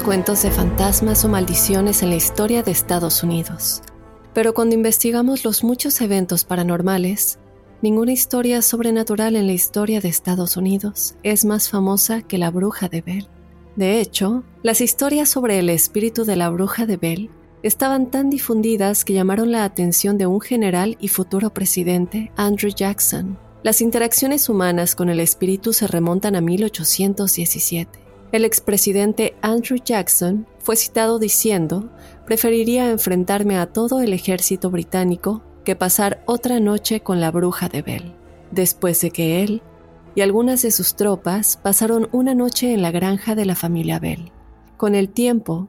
Cuentos de fantasmas o maldiciones en la historia de Estados Unidos, pero cuando investigamos los muchos eventos paranormales, ninguna historia sobrenatural en la historia de Estados Unidos es más famosa que la bruja de Bell. De hecho, las historias sobre el espíritu de la bruja de Bell estaban tan difundidas que llamaron la atención de un general y futuro presidente, Andrew Jackson. Las interacciones humanas con el espíritu se remontan a 1817. El expresidente Andrew Jackson fue citado diciendo, preferiría enfrentarme a todo el ejército británico que pasar otra noche con la bruja de Bell, después de que él y algunas de sus tropas pasaron una noche en la granja de la familia Bell. Con el tiempo,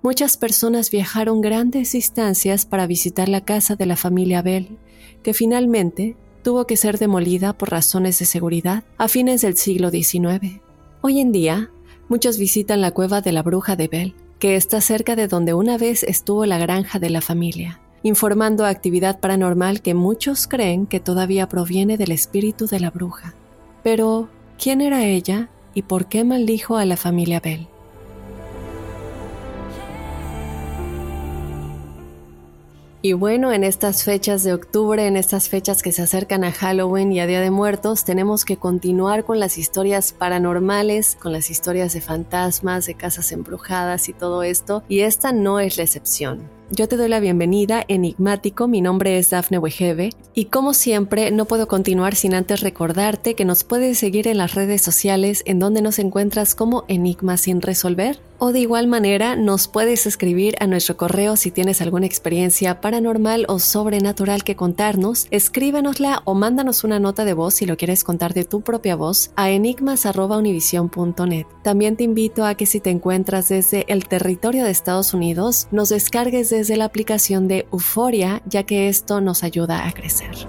muchas personas viajaron grandes distancias para visitar la casa de la familia Bell, que finalmente tuvo que ser demolida por razones de seguridad a fines del siglo XIX. Hoy en día, muchos visitan la cueva de la bruja de Bell, que está cerca de donde una vez estuvo la granja de la familia, informando actividad paranormal que muchos creen que todavía proviene del espíritu de la bruja. Pero, ¿quién era ella y por qué maldijo a la familia Bell? Y bueno, en estas fechas de octubre, en estas fechas que se acercan a Halloween y a Día de Muertos, tenemos que continuar con las historias paranormales, con las historias de fantasmas, de casas embrujadas y todo esto, y esta no es la excepción. Yo te doy la bienvenida, enigmático, mi nombre es Dafne Wegebe y como siempre no puedo continuar sin antes recordarte que nos puedes seguir en las redes sociales en donde nos encuentras como Enigma sin resolver. O de igual manera nos puedes escribir a nuestro correo si tienes alguna experiencia paranormal o sobrenatural que contarnos, escríbenosla o mándanos una nota de voz si lo quieres contar de tu propia voz a enigmas.univision.net. También te invito a que si te encuentras desde el territorio de Estados Unidos, nos descargues desde la aplicación de Euforia, ya que esto nos ayuda a crecer.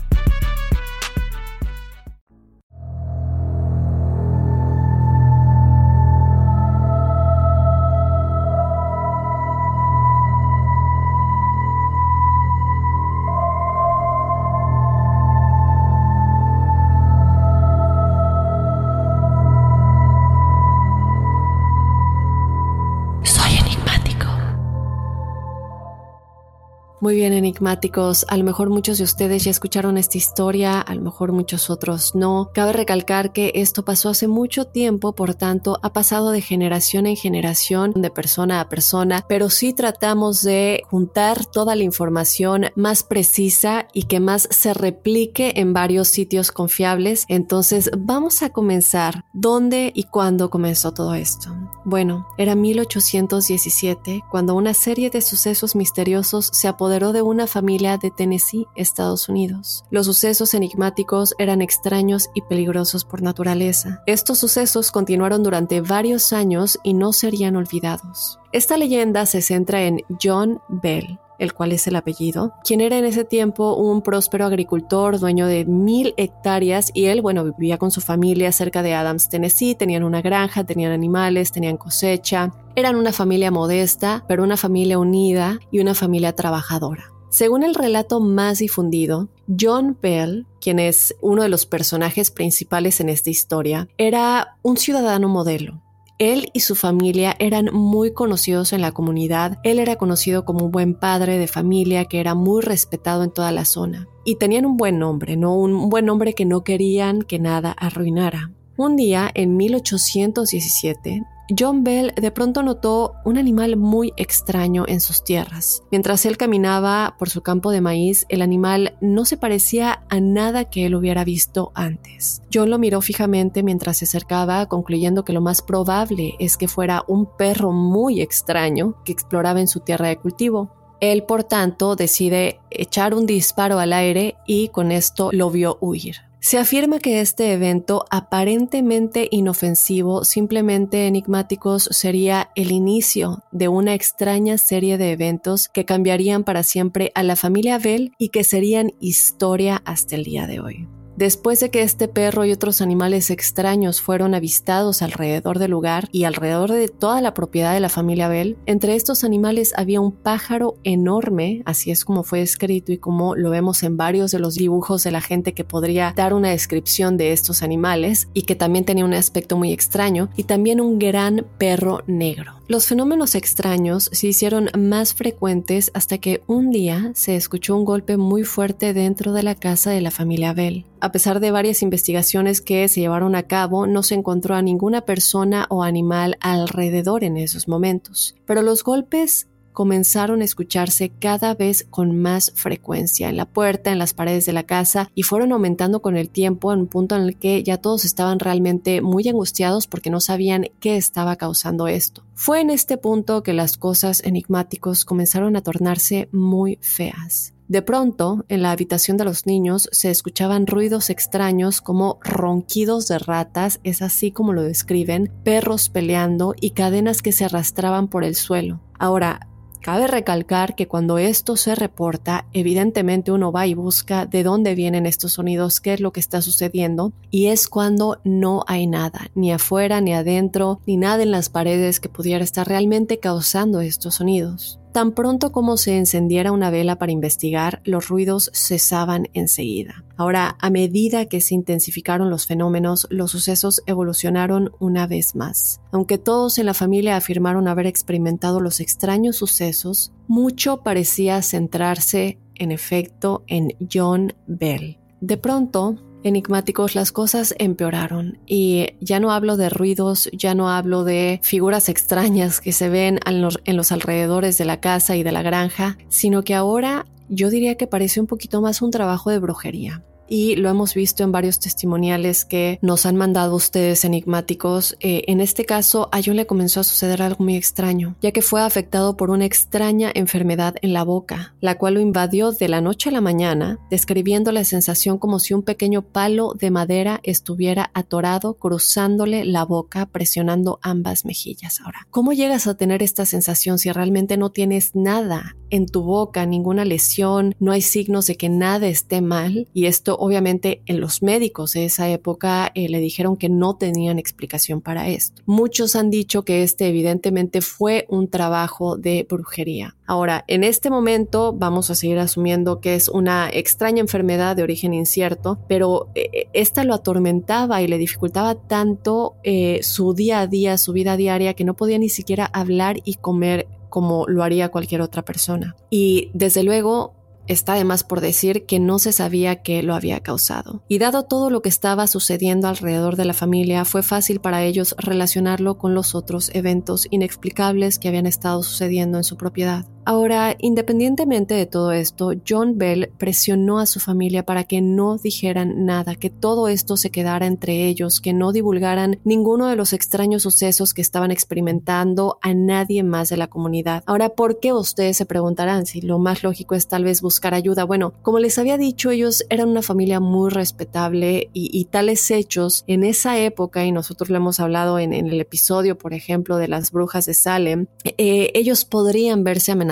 Muy bien, enigmáticos. A lo mejor muchos de ustedes ya escucharon esta historia, a lo mejor muchos otros no. Cabe recalcar que esto pasó hace mucho tiempo, por tanto, ha pasado de generación en generación, de persona a persona, pero sí tratamos de juntar toda la información más precisa y que más se replique en varios sitios confiables. Entonces, vamos a comenzar. ¿Dónde y cuándo comenzó todo esto? Bueno, era 1817 cuando una serie de sucesos misteriosos se apoderó de una familia de Tennessee, Estados Unidos. Los sucesos enigmáticos eran extraños y peligrosos por naturaleza. Estos sucesos continuaron durante varios años y no serían olvidados. Esta leyenda se centra en John Bell, el cual es el apellido, quien era en ese tiempo un próspero agricultor, dueño de mil hectáreas, y él, bueno, vivía con su familia cerca de Adams, Tennessee, tenían una granja, tenían animales, tenían cosecha, eran una familia modesta, pero una familia unida y una familia trabajadora. Según el relato más difundido, John Bell, quien es uno de los personajes principales en esta historia, era un ciudadano modelo, él y su familia eran muy conocidos en la comunidad. Él era conocido como un buen padre de familia que era muy respetado en toda la zona. Y tenían un buen nombre, ¿no? Un buen nombre que no querían que nada arruinara. Un día, en 1817, John Bell de pronto notó un animal muy extraño en sus tierras. Mientras él caminaba por su campo de maíz, el animal no se parecía a nada que él hubiera visto antes. John lo miró fijamente mientras se acercaba, concluyendo que lo más probable es que fuera un perro muy extraño que exploraba en su tierra de cultivo. Él, por tanto, decide echar un disparo al aire y con esto lo vio huir. Se afirma que este evento aparentemente inofensivo, simplemente enigmáticos, sería el inicio de una extraña serie de eventos que cambiarían para siempre a la familia Bell y que serían historia hasta el día de hoy. Después de que este perro y otros animales extraños fueron avistados alrededor del lugar y alrededor de toda la propiedad de la familia Bell, entre estos animales había un pájaro enorme, así es como fue escrito y como lo vemos en varios de los dibujos de la gente que podría dar una descripción de estos animales y que también tenía un aspecto muy extraño, y también un gran perro negro. Los fenómenos extraños se hicieron más frecuentes hasta que un día se escuchó un golpe muy fuerte dentro de la casa de la familia Bell. A pesar de varias investigaciones que se llevaron a cabo, no se encontró a ninguna persona o animal alrededor en esos momentos. Pero los golpes comenzaron a escucharse cada vez con más frecuencia en la puerta, en las paredes de la casa y fueron aumentando con el tiempo en un punto en el que ya todos estaban realmente muy angustiados porque no sabían qué estaba causando esto. Fue en este punto que las cosas enigmáticos comenzaron a tornarse muy feas. De pronto, en la habitación de los niños se escuchaban ruidos extraños como ronquidos de ratas, es así como lo describen, perros peleando y cadenas que se arrastraban por el suelo. Ahora, Cabe recalcar que cuando esto se reporta, evidentemente uno va y busca de dónde vienen estos sonidos, qué es lo que está sucediendo, y es cuando no hay nada, ni afuera, ni adentro, ni nada en las paredes que pudiera estar realmente causando estos sonidos. Tan pronto como se encendiera una vela para investigar, los ruidos cesaban enseguida. Ahora, a medida que se intensificaron los fenómenos, los sucesos evolucionaron una vez más. Aunque todos en la familia afirmaron haber experimentado los extraños sucesos, mucho parecía centrarse, en efecto, en John Bell. De pronto, enigmáticos las cosas empeoraron y ya no hablo de ruidos, ya no hablo de figuras extrañas que se ven en los, alrededores de la casa y de la granja, sino que ahora yo diría que parece un poquito más un trabajo de brujería. Y lo hemos visto en varios testimoniales que nos han mandado ustedes enigmáticos. Eh, en este caso, a John le comenzó a suceder algo muy extraño, ya que fue afectado por una extraña enfermedad en la boca, la cual lo invadió de la noche a la mañana, describiendo la sensación como si un pequeño palo de madera estuviera atorado cruzándole la boca, presionando ambas mejillas. Ahora, ¿cómo llegas a tener esta sensación si realmente no tienes nada en tu boca, ninguna lesión, no hay signos de que nada esté mal? Y esto obviamente en los médicos de esa época eh, le dijeron que no tenían explicación para esto. Muchos han dicho que este evidentemente fue un trabajo de brujería. Ahora, en este momento vamos a seguir asumiendo que es una extraña enfermedad de origen incierto, pero eh, esta lo atormentaba y le dificultaba tanto eh, su día a día, su vida diaria, que no podía ni siquiera hablar y comer como lo haría cualquier otra persona. Y desde luego Está además por decir que no se sabía qué lo había causado. Y dado todo lo que estaba sucediendo alrededor de la familia, fue fácil para ellos relacionarlo con los otros eventos inexplicables que habían estado sucediendo en su propiedad. Ahora, independientemente de todo esto, John Bell presionó a su familia para que no dijeran nada, que todo esto se quedara entre ellos, que no divulgaran ninguno de los extraños sucesos que estaban experimentando a nadie más de la comunidad. Ahora, ¿por qué ustedes se preguntarán si lo más lógico es tal vez buscar ayuda? Bueno, como les había dicho, ellos eran una familia muy respetable y, tales hechos en esa época, y nosotros lo hemos hablado en, el episodio, por ejemplo, de las brujas de Salem, eh, ellos podrían verse amenazados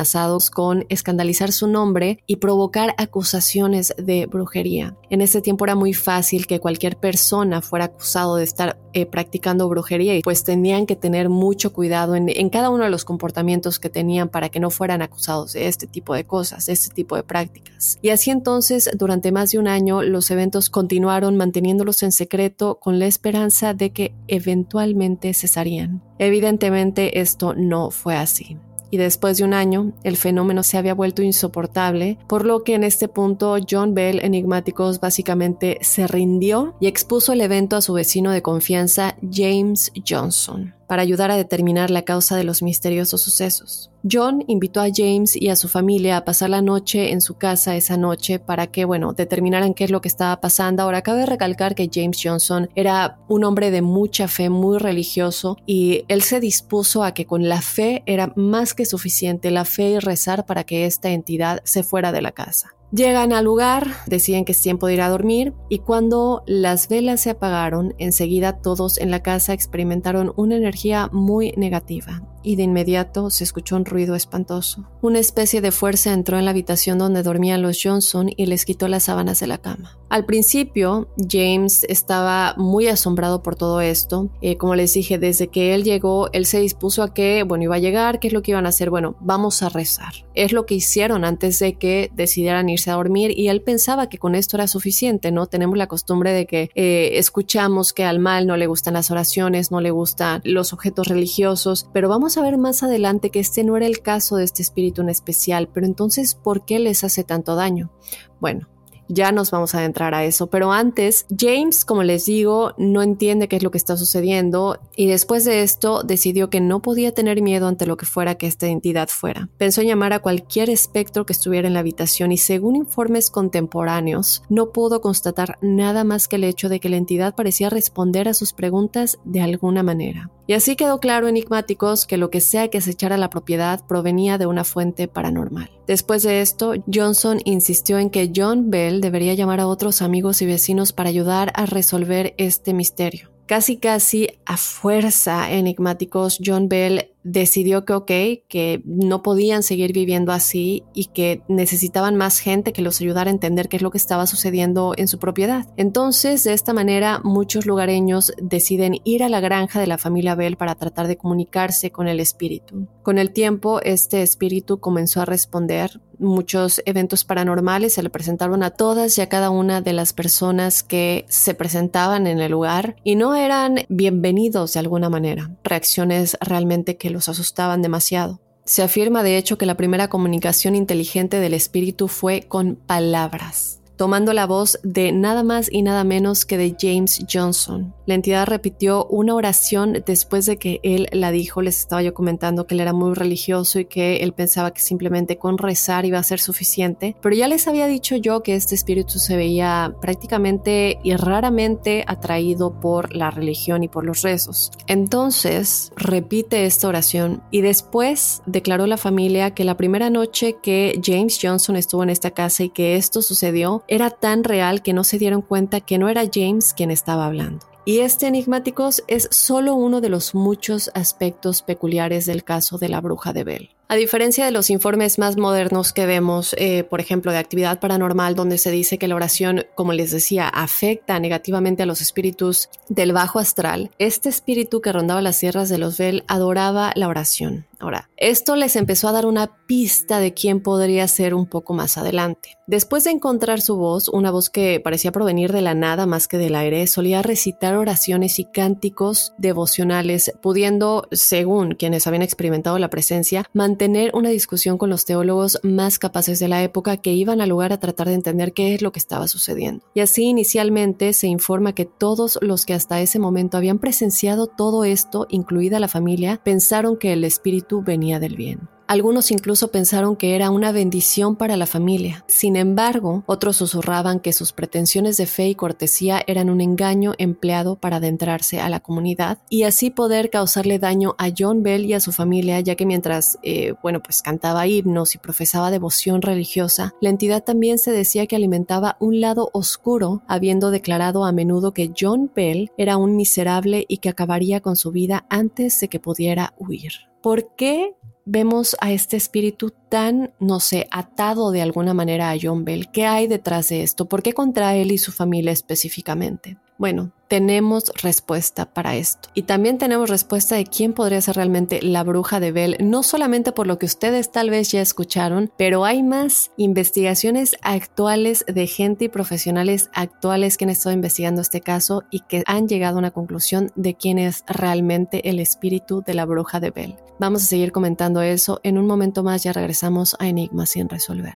con escandalizar su nombre y provocar acusaciones de brujería. En ese tiempo era muy fácil que cualquier persona fuera acusado de estar eh, practicando brujería y pues tenían que tener mucho cuidado en, en, cada uno de los comportamientos que tenían para que no fueran acusados de este tipo de cosas, de este tipo de prácticas. Y así entonces, durante más de un año, los eventos continuaron manteniéndolos en secreto con la esperanza de que eventualmente cesarían. Evidentemente esto no fue así y después de un año el fenómeno se había vuelto insoportable, por lo que en este punto John Bell Enigmáticos básicamente se rindió y expuso el evento a su vecino de confianza James Johnson para ayudar a determinar la causa de los misteriosos sucesos. John invitó a James y a su familia a pasar la noche en su casa esa noche para que, bueno, determinaran qué es lo que estaba pasando. Ahora, cabe recalcar que James Johnson era un hombre de mucha fe, muy religioso, y él se dispuso a que con la fe era más que suficiente, la fe y rezar para que esta entidad se fuera de la casa. Llegan al lugar, deciden que es tiempo de ir a dormir y cuando las velas se apagaron, enseguida todos en la casa experimentaron una energía muy negativa y de inmediato se escuchó un ruido espantoso. Una especie de fuerza entró en la habitación donde dormían los Johnson y les quitó las sábanas de la cama. Al principio, James estaba muy asombrado por todo esto. Eh, como les dije, desde que él llegó, él se dispuso a que, bueno, iba a llegar, ¿qué es lo que iban a hacer? Bueno, vamos a rezar. Es lo que hicieron antes de que decidieran irse a dormir y él pensaba que con esto era suficiente, ¿no? Tenemos la costumbre de que eh, escuchamos que al mal no le gustan las oraciones, no le gustan los objetos religiosos, pero vamos a ver más adelante que este no era el caso de este espíritu en especial, pero entonces, ¿por qué les hace tanto daño? Bueno, ya nos vamos a adentrar a eso, pero antes, James, como les digo, no entiende qué es lo que está sucediendo y después de esto decidió que no podía tener miedo ante lo que fuera que esta entidad fuera. Pensó en llamar a cualquier espectro que estuviera en la habitación y según informes contemporáneos, no pudo constatar nada más que el hecho de que la entidad parecía responder a sus preguntas de alguna manera. Y así quedó claro enigmáticos que lo que sea que acechara la propiedad provenía de una fuente paranormal. Después de esto, Johnson insistió en que John Bell debería llamar a otros amigos y vecinos para ayudar a resolver este misterio. Casi casi a fuerza enigmáticos, John Bell decidió que ok, que no podían seguir viviendo así y que necesitaban más gente que los ayudara a entender qué es lo que estaba sucediendo en su propiedad. Entonces, de esta manera, muchos lugareños deciden ir a la granja de la familia Bell para tratar de comunicarse con el espíritu. Con el tiempo, este espíritu comenzó a responder. Muchos eventos paranormales se le presentaron a todas y a cada una de las personas que se presentaban en el lugar y no eran bienvenidos de alguna manera. Reacciones realmente que los asustaban demasiado. Se afirma de hecho que la primera comunicación inteligente del espíritu fue con palabras. Tomando la voz de nada más y nada menos que de James Johnson. La entidad repitió una oración después de que él la dijo. Les estaba yo comentando que él era muy religioso y que él pensaba que simplemente con rezar iba a ser suficiente. Pero ya les había dicho yo que este espíritu se veía prácticamente y raramente atraído por la religión y por los rezos. Entonces repite esta oración y después declaró la familia que la primera noche que James Johnson estuvo en esta casa y que esto sucedió era tan real que no se dieron cuenta que no era James quien estaba hablando. Y este enigmáticos es solo uno de los muchos aspectos peculiares del caso de la bruja de Bell. A diferencia de los informes más modernos que vemos, eh, por ejemplo, de actividad paranormal, donde se dice que la oración, como les decía, afecta negativamente a los espíritus del bajo astral, este espíritu que rondaba las sierras de los Bell adoraba la oración. Ahora, esto les empezó a dar una pista de quién podría ser un poco más adelante. Después de encontrar su voz, una voz que parecía provenir de la nada más que del aire, solía recitar oraciones y cánticos devocionales, pudiendo, según quienes habían experimentado la presencia, mantener una discusión con los teólogos más capaces de la época que iban al lugar a tratar de entender qué es lo que estaba sucediendo. Y así inicialmente se informa que todos los que hasta ese momento habían presenciado todo esto, incluida la familia, pensaron que el espíritu venía del bien. Algunos incluso pensaron que era una bendición para la familia. Sin embargo, otros susurraban que sus pretensiones de fe y cortesía eran un engaño empleado para adentrarse a la comunidad y así poder causarle daño a John Bell y a su familia, ya que mientras, eh, bueno, pues cantaba himnos y profesaba devoción religiosa, la entidad también se decía que alimentaba un lado oscuro, habiendo declarado a menudo que John Bell era un miserable y que acabaría con su vida antes de que pudiera huir. ¿Por qué vemos a este espíritu tan, no sé, atado de alguna manera a John Bell? ¿Qué hay detrás de esto? ¿Por qué contra él y su familia específicamente? Bueno, tenemos respuesta para esto. Y también tenemos respuesta de quién podría ser realmente la bruja de Bell, no solamente por lo que ustedes tal vez ya escucharon, pero hay más investigaciones actuales de gente y profesionales actuales que han estado investigando este caso y que han llegado a una conclusión de quién es realmente el espíritu de la bruja de Bell. Vamos a seguir comentando eso. En un momento más ya regresamos a Enigma sin resolver.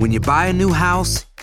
When you buy a new house,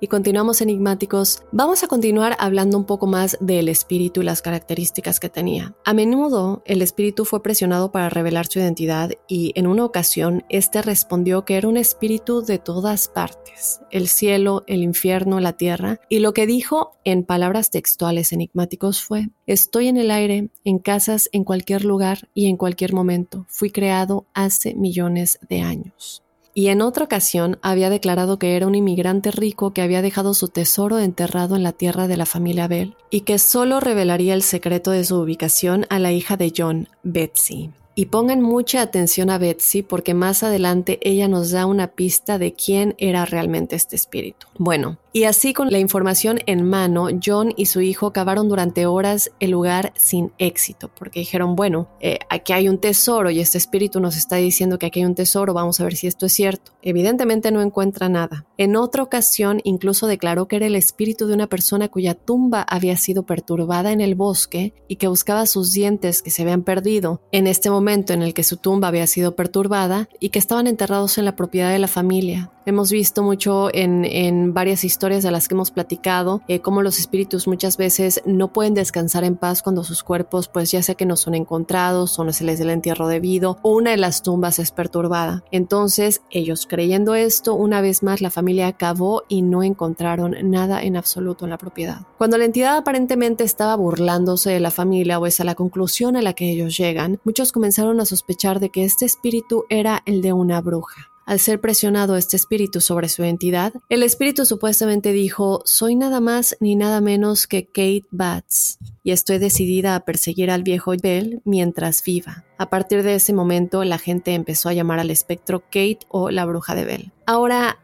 Y continuamos enigmáticos, vamos a continuar hablando un poco más del espíritu y las características que tenía. A menudo el espíritu fue presionado para revelar su identidad y en una ocasión este respondió que era un espíritu de todas partes, el cielo, el infierno, la tierra, y lo que dijo en palabras textuales enigmáticos fue, estoy en el aire, en casas, en cualquier lugar y en cualquier momento, fui creado hace millones de años y en otra ocasión había declarado que era un inmigrante rico que había dejado su tesoro enterrado en la tierra de la familia Bell y que solo revelaría el secreto de su ubicación a la hija de John, Betsy. Y pongan mucha atención a Betsy porque más adelante ella nos da una pista de quién era realmente este espíritu. Bueno, y así con la información en mano, John y su hijo cavaron durante horas el lugar sin éxito, porque dijeron, bueno, eh, aquí hay un tesoro y este espíritu nos está diciendo que aquí hay un tesoro, vamos a ver si esto es cierto. Evidentemente no encuentra nada. En otra ocasión incluso declaró que era el espíritu de una persona cuya tumba había sido perturbada en el bosque y que buscaba sus dientes que se habían perdido en este momento en el que su tumba había sido perturbada y que estaban enterrados en la propiedad de la familia. Hemos visto mucho en, en varias historias de las que hemos platicado eh, cómo los espíritus muchas veces no pueden descansar en paz cuando sus cuerpos pues ya sea que no son encontrados o no se les el entierro debido o una de las tumbas es perturbada. Entonces ellos creyendo esto una vez más la familia acabó y no encontraron nada en absoluto en la propiedad. Cuando la entidad aparentemente estaba burlándose de la familia o es a la conclusión a la que ellos llegan, muchos comenzaron a sospechar de que este espíritu era el de una bruja. Al ser presionado este espíritu sobre su identidad, el espíritu supuestamente dijo, soy nada más ni nada menos que Kate Batts, y estoy decidida a perseguir al viejo Bell mientras viva. A partir de ese momento, la gente empezó a llamar al espectro Kate o la bruja de Bell. Ahora,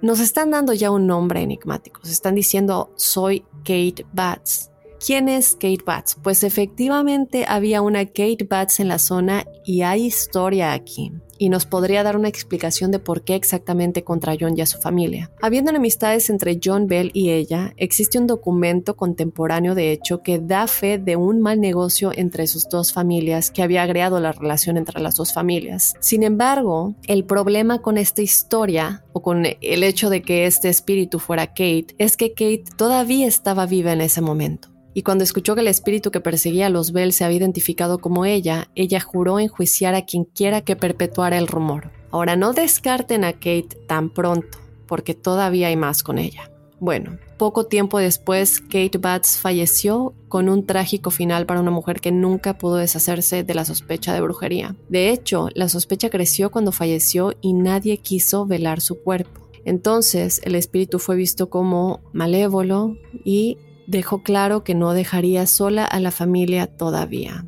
nos están dando ya un nombre enigmático, se están diciendo, soy Kate Batts. ¿Quién es Kate Batts? Pues efectivamente había una Kate Batts en la zona y hay historia aquí y nos podría dar una explicación de por qué exactamente contra John y a su familia. Habiendo enemistades entre John Bell y ella, existe un documento contemporáneo de hecho que da fe de un mal negocio entre sus dos familias que había agregado la relación entre las dos familias. Sin embargo, el problema con esta historia o con el hecho de que este espíritu fuera Kate es que Kate todavía estaba viva en ese momento y cuando escuchó que el espíritu que perseguía a los Bell se había identificado como ella, ella juró enjuiciar a quien quiera que perpetuara el rumor. Ahora no descarten a Kate tan pronto, porque todavía hay más con ella. Bueno, poco tiempo después, Kate Batts falleció con un trágico final para una mujer que nunca pudo deshacerse de la sospecha de brujería. De hecho, la sospecha creció cuando falleció y nadie quiso velar su cuerpo. Entonces, el espíritu fue visto como malévolo y dejó claro que no dejaría sola a la familia todavía.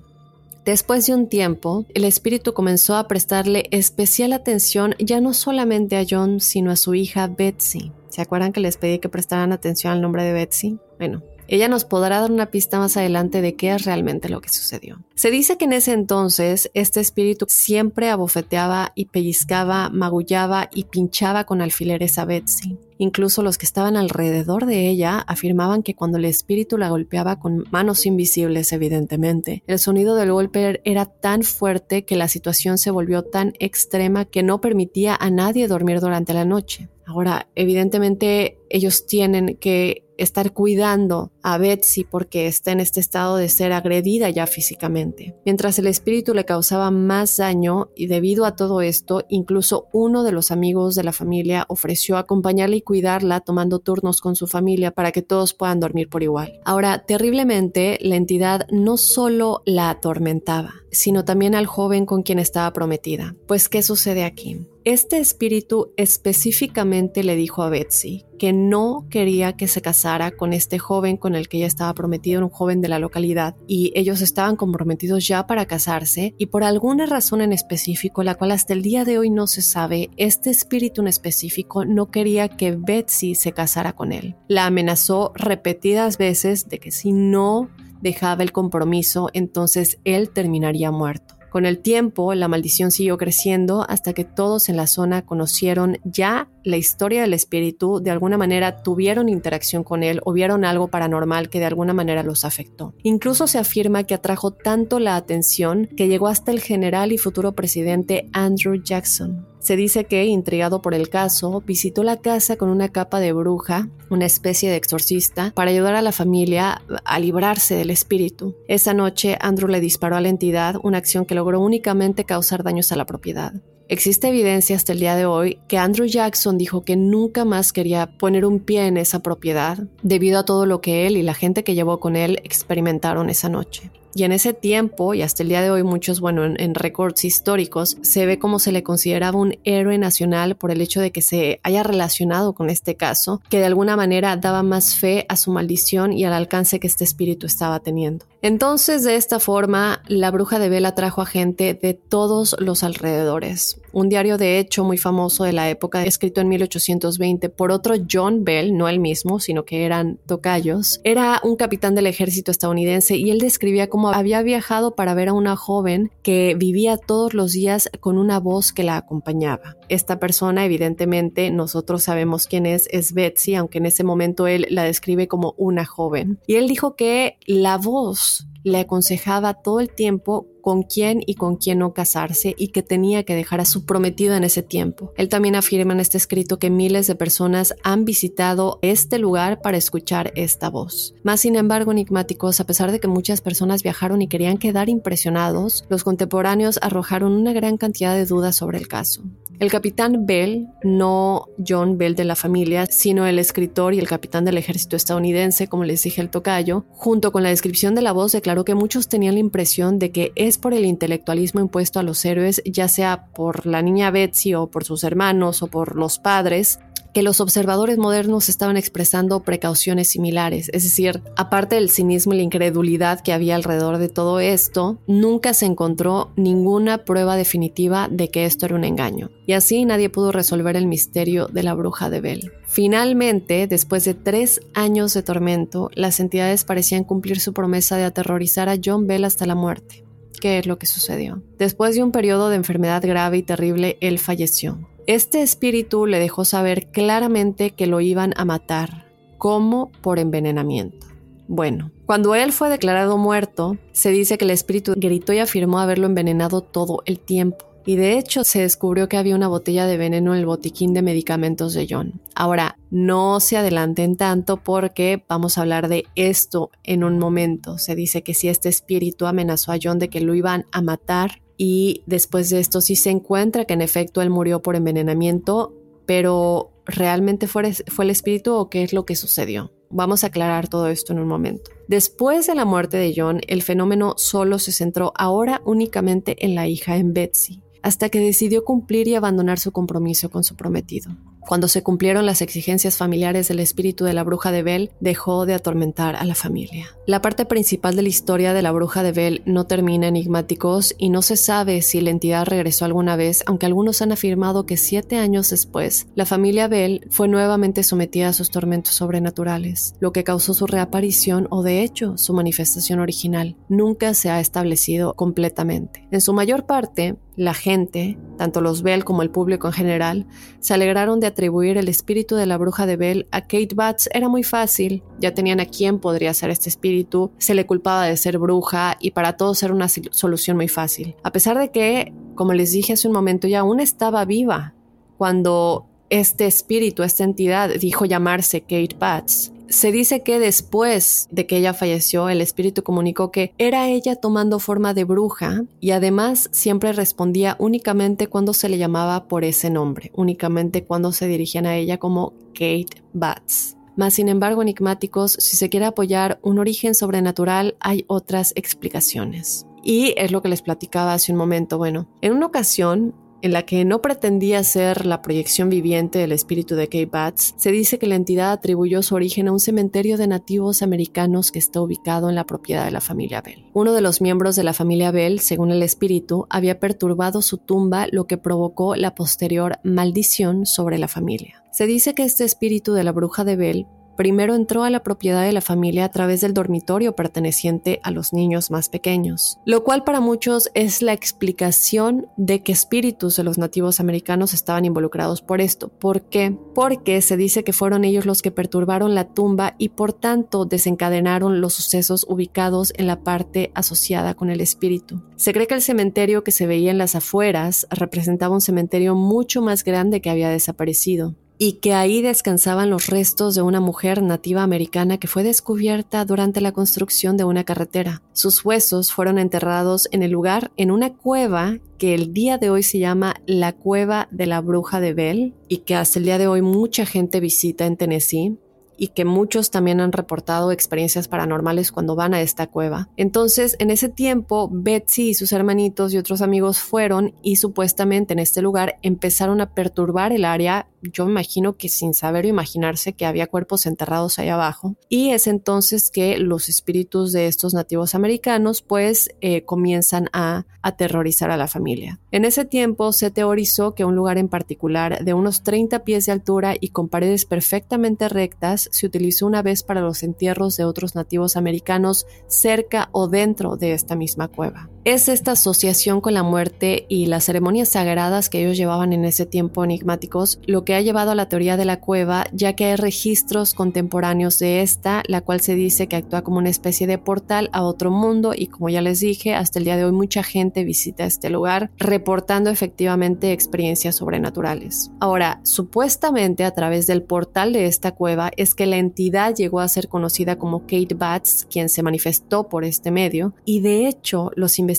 Después de un tiempo, el espíritu comenzó a prestarle especial atención ya no solamente a John, sino a su hija Betsy. ¿Se acuerdan que les pedí que prestaran atención al nombre de Betsy? Bueno, ella nos podrá dar una pista más adelante de qué es realmente lo que sucedió. Se dice que en ese entonces este espíritu siempre abofeteaba y pellizcaba, magullaba y pinchaba con alfileres a Betsy. Incluso los que estaban alrededor de ella afirmaban que cuando el espíritu la golpeaba con manos invisibles, evidentemente, el sonido del golpe era tan fuerte que la situación se volvió tan extrema que no permitía a nadie dormir durante la noche. Ahora, evidentemente ellos tienen que estar cuidando a Betsy porque está en este estado de ser agredida ya físicamente. Mientras el espíritu le causaba más daño y debido a todo esto, incluso uno de los amigos de la familia ofreció acompañarla y cuidarla tomando turnos con su familia para que todos puedan dormir por igual. Ahora, terriblemente, la entidad no solo la atormentaba, sino también al joven con quien estaba prometida. Pues, ¿qué sucede aquí? Este espíritu específicamente le dijo a Betsy que no quería que se casara con este joven con el que ella estaba prometido, un joven de la localidad, y ellos estaban comprometidos ya para casarse, y por alguna razón en específico, la cual hasta el día de hoy no se sabe, este espíritu en específico no quería que Betsy se casara con él. La amenazó repetidas veces de que si no dejaba el compromiso, entonces él terminaría muerto. Con el tiempo, la maldición siguió creciendo hasta que todos en la zona conocieron ya la historia del espíritu, de alguna manera tuvieron interacción con él o vieron algo paranormal que de alguna manera los afectó. Incluso se afirma que atrajo tanto la atención que llegó hasta el general y futuro presidente Andrew Jackson. Se dice que, intrigado por el caso, visitó la casa con una capa de bruja, una especie de exorcista, para ayudar a la familia a librarse del espíritu. Esa noche, Andrew le disparó a la entidad, una acción que logró únicamente causar daños a la propiedad. Existe evidencia hasta el día de hoy que Andrew Jackson dijo que nunca más quería poner un pie en esa propiedad debido a todo lo que él y la gente que llevó con él experimentaron esa noche. Y en ese tiempo, y hasta el día de hoy muchos, bueno, en, récords históricos, se ve como se le consideraba un héroe nacional por el hecho de que se haya relacionado con este caso, que de alguna manera daba más fe a su maldición y al alcance que este espíritu estaba teniendo. Entonces, de esta forma, la bruja de Vela trajo a gente de todos los alrededores. Un diario de hecho muy famoso de la época, escrito en 1820 por otro John Bell, no el mismo, sino que eran tocayos, era un capitán del ejército estadounidense y él describía cómo había viajado para ver a una joven que vivía todos los días con una voz que la acompañaba. Esta persona, evidentemente, nosotros sabemos quién es, es Betsy, aunque en ese momento él la describe como una joven. Y él dijo que la voz le aconsejaba todo el tiempo con quién y con quién no casarse y que tenía que dejar a su prometido en ese tiempo. Él también afirma en este escrito que miles de personas han visitado este lugar para escuchar esta voz. Más sin embargo, enigmáticos, a pesar de que muchas personas viajaron y querían quedar impresionados, los contemporáneos arrojaron una gran cantidad de dudas sobre el caso. El capitán Bell, no John Bell de la familia, sino el escritor y el capitán del ejército estadounidense, como les dije el tocayo, junto con la descripción de la voz declaró que muchos tenían la impresión de que es por el intelectualismo impuesto a los héroes, ya sea por la niña Betsy o por sus hermanos o por los padres, que los observadores modernos estaban expresando precauciones similares. Es decir, aparte del cinismo y la incredulidad que había alrededor de todo esto, nunca se encontró ninguna prueba definitiva de que esto era un engaño. Y así nadie pudo resolver el misterio de la bruja de Bell. Finalmente, después de tres años de tormento, las entidades parecían cumplir su promesa de aterrorizar a John Bell hasta la muerte. ¿Qué es lo que sucedió? Después de un periodo de enfermedad grave y terrible, él falleció. Este espíritu le dejó saber claramente que lo iban a matar, como por envenenamiento. Bueno, cuando él fue declarado muerto, se dice que el espíritu gritó y afirmó haberlo envenenado todo el tiempo. Y de hecho se descubrió que había una botella de veneno en el botiquín de medicamentos de John. Ahora, no se adelanten tanto porque vamos a hablar de esto en un momento. Se dice que si este espíritu amenazó a John de que lo iban a matar, y después de esto sí se encuentra que en efecto él murió por envenenamiento, pero ¿realmente fue, fue el espíritu o qué es lo que sucedió? Vamos a aclarar todo esto en un momento. Después de la muerte de John, el fenómeno solo se centró ahora únicamente en la hija, en Betsy, hasta que decidió cumplir y abandonar su compromiso con su prometido. Cuando se cumplieron las exigencias familiares del espíritu de la bruja de Bell, dejó de atormentar a la familia. La parte principal de la historia de la bruja de Bell no termina enigmáticos y no se sabe si la entidad regresó alguna vez, aunque algunos han afirmado que siete años después, la familia Bell fue nuevamente sometida a sus tormentos sobrenaturales, lo que causó su reaparición o de hecho su manifestación original. Nunca se ha establecido completamente. En su mayor parte, la gente, tanto los Bell como el público en general, se alegraron de atribuir el espíritu de la bruja de Bell a Kate Batts era muy fácil, ya tenían a quién podría ser este espíritu, se le culpaba de ser bruja y para todos era una solución muy fácil. A pesar de que, como les dije hace un momento, ya aún estaba viva cuando este espíritu, esta entidad dijo llamarse Kate Batts. Se dice que después de que ella falleció, el espíritu comunicó que era ella tomando forma de bruja y además siempre respondía únicamente cuando se le llamaba por ese nombre, únicamente cuando se dirigían a ella como Kate Batts. Más sin embargo, enigmáticos, si se quiere apoyar un origen sobrenatural, hay otras explicaciones. Y es lo que les platicaba hace un momento. Bueno, en una ocasión, en la que no pretendía ser la proyección viviente del espíritu de Kate Batts, se dice que la entidad atribuyó su origen a un cementerio de nativos americanos que está ubicado en la propiedad de la familia Bell. Uno de los miembros de la familia Bell, según el espíritu, había perturbado su tumba, lo que provocó la posterior maldición sobre la familia. Se dice que este espíritu de la bruja de Bell primero entró a la propiedad de la familia a través del dormitorio perteneciente a los niños más pequeños, lo cual para muchos es la explicación de que espíritus de los nativos americanos estaban involucrados por esto. ¿Por qué? Porque se dice que fueron ellos los que perturbaron la tumba y por tanto desencadenaron los sucesos ubicados en la parte asociada con el espíritu. Se cree que el cementerio que se veía en las afueras representaba un cementerio mucho más grande que había desaparecido y que ahí descansaban los restos de una mujer nativa americana que fue descubierta durante la construcción de una carretera. Sus huesos fueron enterrados en el lugar en una cueva que el día de hoy se llama la Cueva de la Bruja de Bell y que hasta el día de hoy mucha gente visita en Tennessee y que muchos también han reportado experiencias paranormales cuando van a esta cueva. Entonces, en ese tiempo, Betsy y sus hermanitos y otros amigos fueron y supuestamente en este lugar empezaron a perturbar el área yo me imagino que sin saber o imaginarse que había cuerpos enterrados ahí abajo. Y es entonces que los espíritus de estos nativos americanos pues eh, comienzan a aterrorizar a la familia. En ese tiempo se teorizó que un lugar en particular de unos 30 pies de altura y con paredes perfectamente rectas se utilizó una vez para los entierros de otros nativos americanos cerca o dentro de esta misma cueva. Es esta asociación con la muerte y las ceremonias sagradas que ellos llevaban en ese tiempo enigmáticos lo que ha llevado a la teoría de la cueva, ya que hay registros contemporáneos de esta, la cual se dice que actúa como una especie de portal a otro mundo y como ya les dije, hasta el día de hoy mucha gente visita este lugar reportando efectivamente experiencias sobrenaturales. Ahora, supuestamente a través del portal de esta cueva es que la entidad llegó a ser conocida como Kate Batts, quien se manifestó por este medio, y de hecho los investigadores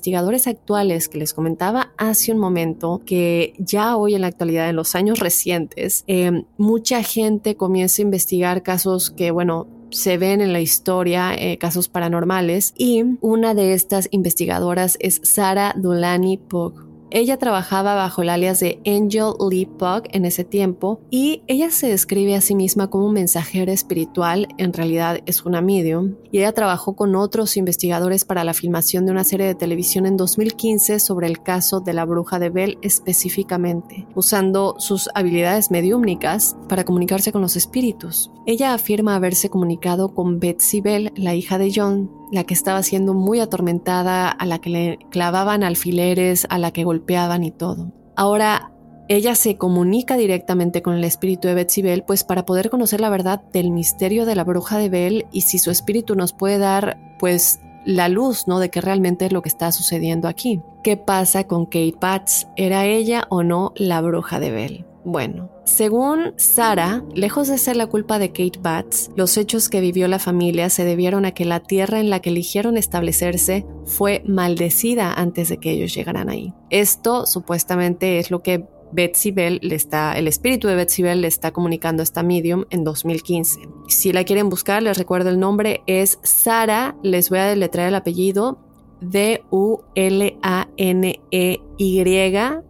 actuales que les comentaba hace un momento, que ya hoy en la actualidad, en los años recientes, eh, mucha gente comienza a investigar casos que, bueno, se ven en la historia eh, casos paranormales y una de estas investigadoras es Sarah Dulani Pug. Ella trabajaba bajo el alias de Angel Lee Pug en ese tiempo y ella se describe a sí misma como un mensajera espiritual, en realidad es una medium, y ella trabajó con otros investigadores para la filmación de una serie de televisión en 2015 sobre el caso de la bruja de Bell específicamente, usando sus habilidades mediúmnicas para comunicarse con los espíritus. Ella afirma haberse comunicado con Betsy Bell, la hija de John, la que estaba siendo muy atormentada, a la que le clavaban alfileres, a la que golpeaban y todo. Ahora, ella se comunica directamente con el espíritu de Betsy Bell, pues para poder conocer la verdad del misterio de la bruja de Bell y si su espíritu nos puede dar, pues la luz, ¿no? De que realmente es lo que está sucediendo aquí. ¿Qué pasa con Kate Batts? ¿Era ella o no la bruja de Bell? Bueno, según Sara, lejos de ser la culpa de Kate Batts, los hechos que vivió la familia se debieron a que la tierra en la que eligieron establecerse fue maldecida antes de que ellos llegaran ahí. Esto supuestamente es lo que Betsy Bell le está, el espíritu de Betsy Bell le está comunicando a esta medium en 2015. Si la quieren buscar, les recuerdo el nombre, es Sara, les voy a deletrear el apellido, D-U-L-A-N-E-Y,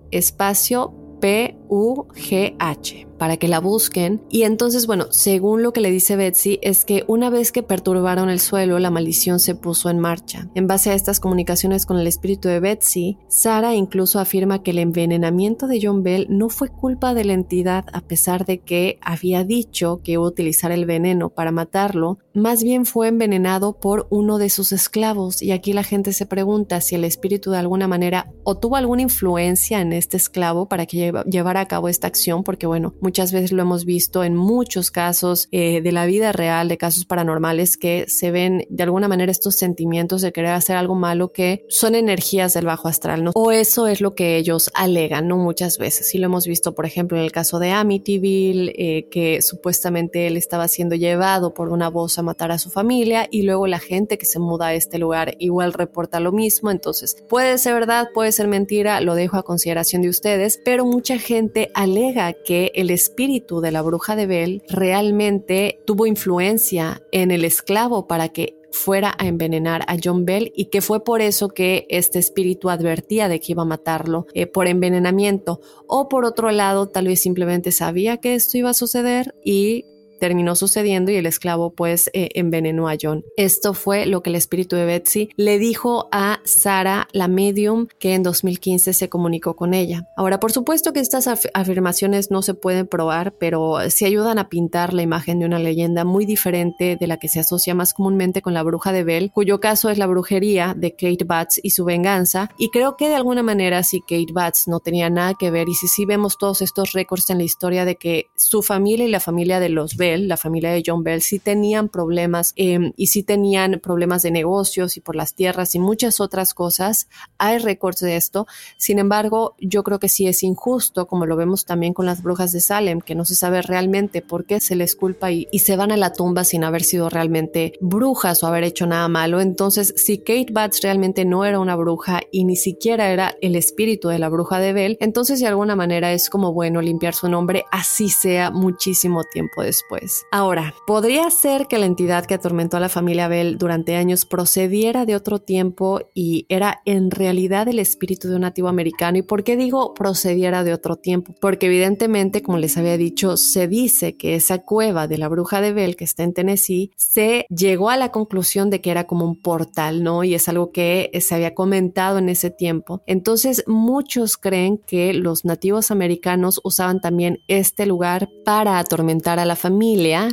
espacio P-U-G-H para que la busquen. Y entonces, bueno, según lo que le dice Betsy, es que una vez que perturbaron el suelo, la maldición se puso en marcha. En base a estas comunicaciones con el espíritu de Betsy, Sara incluso afirma que el envenenamiento de John Bell no fue culpa de la entidad, a pesar de que había dicho que iba a utilizar el veneno para matarlo, más bien fue envenenado por uno de sus esclavos. Y aquí la gente se pregunta si el espíritu de alguna manera o tuvo alguna influencia en este esclavo para que llevara a cabo esta acción, porque bueno, Muchas veces lo hemos visto en muchos casos eh, de la vida real, de casos paranormales, que se ven de alguna manera estos sentimientos de querer hacer algo malo que son energías del bajo astral, ¿no? O eso es lo que ellos alegan, ¿no? Muchas veces. Sí lo hemos visto, por ejemplo, en el caso de Amityville, eh, que supuestamente él estaba siendo llevado por una voz a matar a su familia y luego la gente que se muda a este lugar igual reporta lo mismo. Entonces, puede ser verdad, puede ser mentira, lo dejo a consideración de ustedes, pero mucha gente alega que el espíritu de la bruja de Bell realmente tuvo influencia en el esclavo para que fuera a envenenar a John Bell y que fue por eso que este espíritu advertía de que iba a matarlo eh, por envenenamiento. O por otro lado tal vez simplemente sabía que esto iba a suceder y terminó sucediendo y el esclavo pues eh, envenenó a John. Esto fue lo que el espíritu de Betsy le dijo a Sara, la medium, que en 2015 se comunicó con ella. Ahora, por supuesto que estas afirmaciones no se pueden probar, pero sí ayudan a pintar la imagen de una leyenda muy diferente de la que se asocia más comúnmente con la bruja de Bell, cuyo caso es la brujería de Kate Batts y su venganza. Y creo que de alguna manera si Kate Batts no tenía nada que ver y si sí vemos todos estos récords en la historia de que su familia y la familia de los Bell la familia de John Bell, sí tenían problemas em, y sí tenían problemas de negocios y por las tierras y muchas otras cosas. Hay récords de esto. Sin embargo, yo creo que sí es injusto, como lo vemos también con las brujas de Salem, que no se sabe realmente por qué se les culpa y, y se van a la tumba sin haber sido realmente brujas o haber hecho nada malo. Entonces, si Kate Batts realmente no era una bruja y ni siquiera era el espíritu de la bruja de Bell, entonces de alguna manera es como bueno limpiar su nombre, así sea muchísimo tiempo después. Ahora, podría ser que la entidad que atormentó a la familia Bell durante años procediera de otro tiempo y era en realidad el espíritu de un nativo americano. ¿Y por qué digo procediera de otro tiempo? Porque evidentemente, como les había dicho, se dice que esa cueva de la bruja de Bell que está en Tennessee se llegó a la conclusión de que era como un portal, ¿no? Y es algo que se había comentado en ese tiempo. Entonces, muchos creen que los nativos americanos usaban también este lugar para atormentar a la familia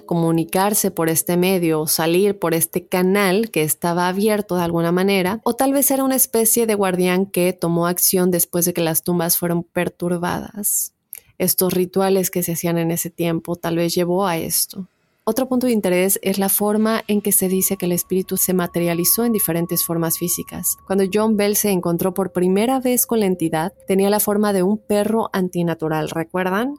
comunicarse por este medio salir por este canal que estaba abierto de alguna manera, o tal vez era una especie de guardián que tomó acción después de que las tumbas fueron perturbadas. Estos rituales que se hacían en ese tiempo tal vez llevó a esto. Otro punto de interés es la forma en que se dice que el espíritu se materializó en diferentes formas físicas. Cuando John Bell se encontró por primera vez con la entidad, tenía la forma de un perro antinatural, ¿recuerdan?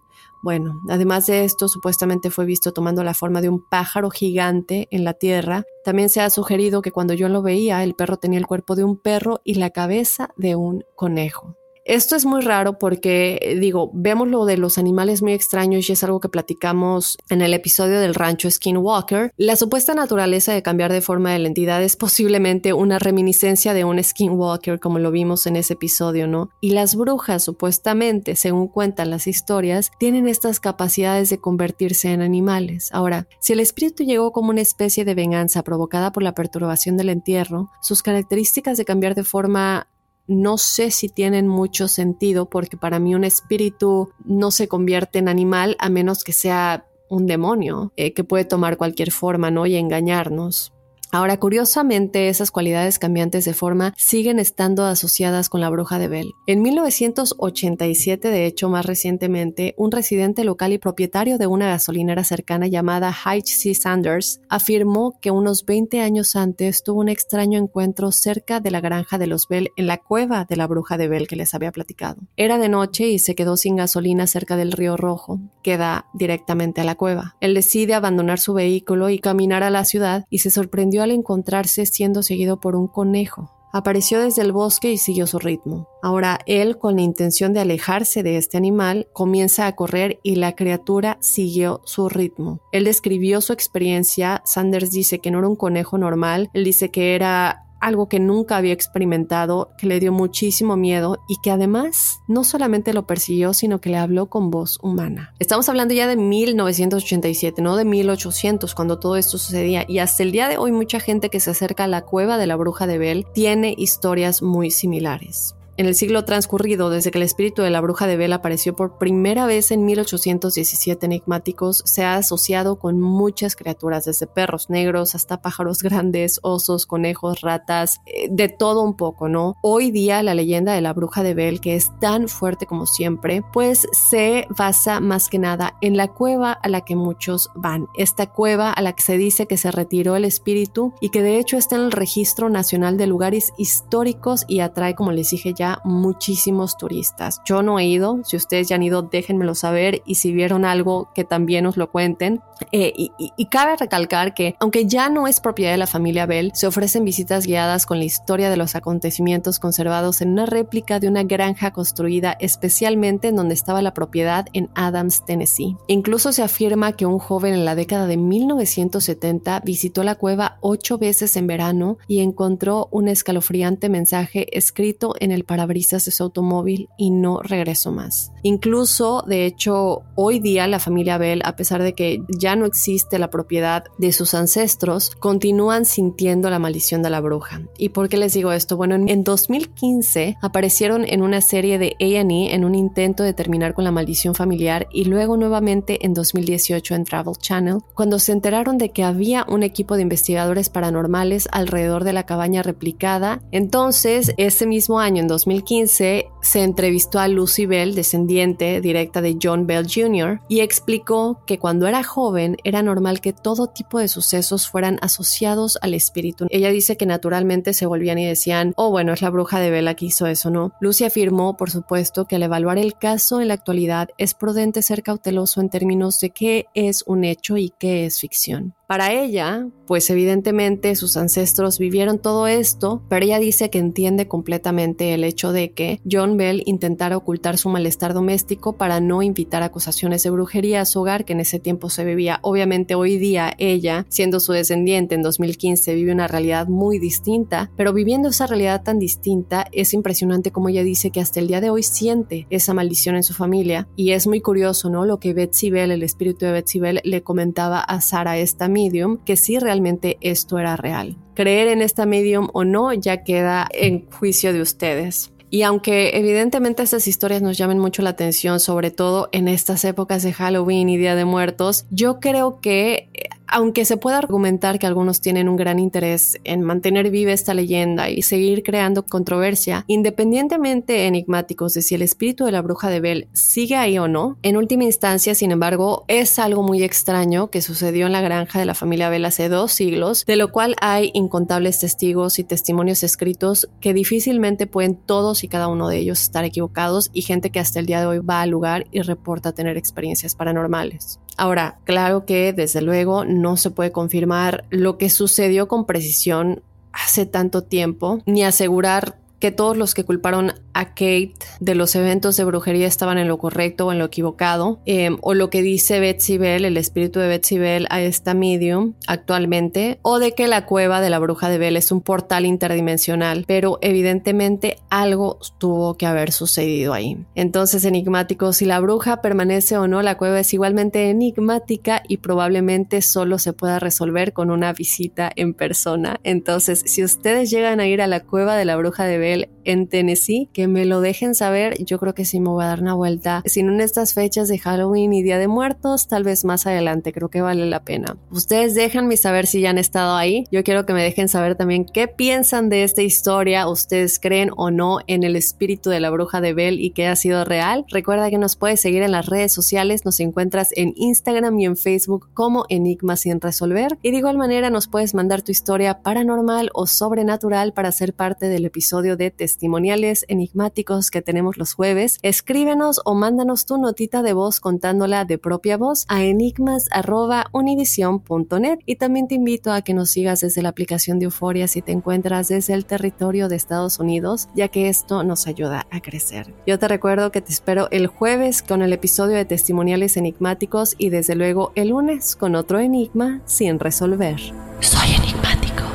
Bueno, además de esto, supuestamente fue visto tomando la forma de un pájaro gigante en la tierra. También se ha sugerido que cuando yo lo veía, el perro tenía el cuerpo de un perro y la cabeza de un conejo. Esto es muy raro porque, eh, digo, vemos lo de los animales muy extraños y es algo que platicamos en el episodio del rancho Skinwalker. La supuesta naturaleza de cambiar de forma de la entidad es posiblemente una reminiscencia de un Skinwalker, como lo vimos en ese episodio, ¿no? Y las brujas, supuestamente, según cuentan las historias, tienen estas capacidades de convertirse en animales. Ahora, si el espíritu llegó como una especie de venganza provocada por la perturbación del entierro, sus características de cambiar de forma no sé si tienen mucho sentido porque para mí un espíritu no se convierte en animal a menos que sea un demonio eh, que puede tomar cualquier forma, ¿no? Y engañarnos. Ahora, curiosamente, esas cualidades cambiantes de forma siguen estando asociadas con la bruja de Bell. En 1987, de hecho, más recientemente, un residente local y propietario de una gasolinera cercana llamada H. C. Sanders afirmó que unos 20 años antes tuvo un extraño encuentro cerca de la granja de los Bell en la cueva de la bruja de Bell que les había platicado. Era de noche y se quedó sin gasolina cerca del río Rojo, que da directamente a la cueva. Él decide abandonar su vehículo y caminar a la ciudad y se sorprendió al encontrarse siendo seguido por un conejo. Apareció desde el bosque y siguió su ritmo. Ahora él, con la intención de alejarse de este animal, comienza a correr y la criatura siguió su ritmo. Él describió su experiencia. Sanders dice que no era un conejo normal. Él dice que era algo que nunca había experimentado, que le dio muchísimo miedo y que además no solamente lo persiguió, sino que le habló con voz humana. Estamos hablando ya de 1987, no de 1800, cuando todo esto sucedía, y hasta el día de hoy mucha gente que se acerca a la cueva de la bruja de Bell tiene historias muy similares. En el siglo transcurrido, desde que el espíritu de la bruja de Bell apareció por primera vez en 1817 enigmáticos, se ha asociado con muchas criaturas, desde perros negros hasta pájaros grandes, osos, conejos, ratas, eh, de todo un poco, ¿no? Hoy día la leyenda de la bruja de Bell, que es tan fuerte como siempre, pues se basa más que nada en la cueva a la que muchos van. Esta cueva a la que se dice que se retiró el espíritu y que de hecho está en el Registro Nacional de Lugares Históricos y atrae, como les dije ya, muchísimos turistas. Yo no he ido, si ustedes ya han ido, déjenmelo saber y si vieron algo que también nos lo cuenten. Eh, y, cabe recalcar que, aunque ya no es propiedad de la familia Bell, se ofrecen visitas guiadas con la historia de los acontecimientos conservados en una réplica de una granja construida especialmente en donde estaba la propiedad en Adams, Tennessee. Incluso se afirma que un joven en la década de 1970 visitó la cueva ocho veces en verano y encontró un escalofriante mensaje escrito en el parabrisas de su automóvil y no regresó más. Incluso, de hecho, hoy día la familia Bell, a pesar de que ya no existe la propiedad de sus ancestros, continúan sintiendo la maldición de la bruja. ¿Y por qué les digo esto? Bueno, en 2015 aparecieron en una serie de A&E en un intento de terminar con la maldición familiar y luego nuevamente en 2018 en Travel Channel, cuando se enteraron de que había un equipo de investigadores paranormales alrededor de la cabaña replicada. Entonces, ese mismo año, en 2015 se entrevistó a Lucy Bell, descendiente directa de John Bell Jr., y explicó que cuando era joven era normal que todo tipo de sucesos fueran asociados al espíritu. Ella dice que naturalmente se volvían y decían, oh bueno, es la bruja de Bella que hizo eso, ¿no? Lucy afirmó, por supuesto, que al evaluar el caso en la actualidad es prudente ser cauteloso en términos de qué es un hecho y qué es ficción. Para ella, pues evidentemente sus ancestros vivieron todo esto, pero ella dice que entiende completamente el hecho de que John Bell intentara ocultar su malestar doméstico para no invitar acusaciones de brujería a su hogar que en ese tiempo se vivía. Obviamente hoy día ella, siendo su descendiente en 2015, vive una realidad muy distinta, pero viviendo esa realidad tan distinta es impresionante como ella dice que hasta el día de hoy siente esa maldición en su familia y es muy curioso, ¿no? Lo que Betsy Bell, el espíritu de Betsy Bell, le comentaba a Sara esta medium que si realmente esto era real. Creer en esta medium o no ya queda en juicio de ustedes. Y aunque evidentemente estas historias nos llamen mucho la atención, sobre todo en estas épocas de Halloween y Día de Muertos, yo creo que aunque se pueda argumentar que algunos tienen un gran interés en mantener viva esta leyenda y seguir creando controversia, independientemente enigmáticos de si el espíritu de la bruja de Bell sigue ahí o no, en última instancia, sin embargo, es algo muy extraño que sucedió en la granja de la familia Bell hace dos siglos, de lo cual hay incontables testigos y testimonios escritos que difícilmente pueden todos y cada uno de ellos estar equivocados y gente que hasta el día de hoy va al lugar y reporta tener experiencias paranormales. Ahora, claro que desde luego no se puede confirmar lo que sucedió con precisión hace tanto tiempo, ni asegurar que todos los que culparon a Kate de los eventos de brujería estaban en lo correcto o en lo equivocado, em, o lo que dice Betsy Bell, el espíritu de Betsy Bell a esta medium actualmente, o de que la cueva de la bruja de Bell es un portal interdimensional, pero evidentemente algo tuvo que haber sucedido ahí. Entonces, enigmático, si la bruja permanece o no, la cueva es igualmente enigmática y probablemente solo se pueda resolver con una visita en persona. Entonces, si ustedes llegan a ir a la cueva de la bruja de Bell en Tennessee, que me lo dejen saber, yo creo que sí me voy a dar una vuelta, si no en estas fechas de Halloween y Día de Muertos, tal vez más adelante, creo que vale la pena. Ustedes déjenme saber si ya han estado ahí, yo quiero que me dejen saber también qué piensan de esta historia, ustedes creen o no en el espíritu de la bruja de Bell y que ha sido real. Recuerda que nos puedes seguir en las redes sociales, nos encuentras en Instagram y en Facebook como Enigma sin resolver. Y de igual manera nos puedes mandar tu historia paranormal o sobrenatural para ser parte del episodio de testimoniales enigmáticos que tenemos los jueves. Escríbenos o mándanos tu notita de voz contándola de propia voz a enigmas.univision.net y también te invito a que nos sigas desde la aplicación de Euforia si te encuentras desde el territorio de Estados Unidos, ya que esto nos ayuda a crecer. Yo te recuerdo que te espero el jueves con el episodio de testimoniales enigmáticos y desde luego el lunes con otro enigma sin resolver. Soy enigmático.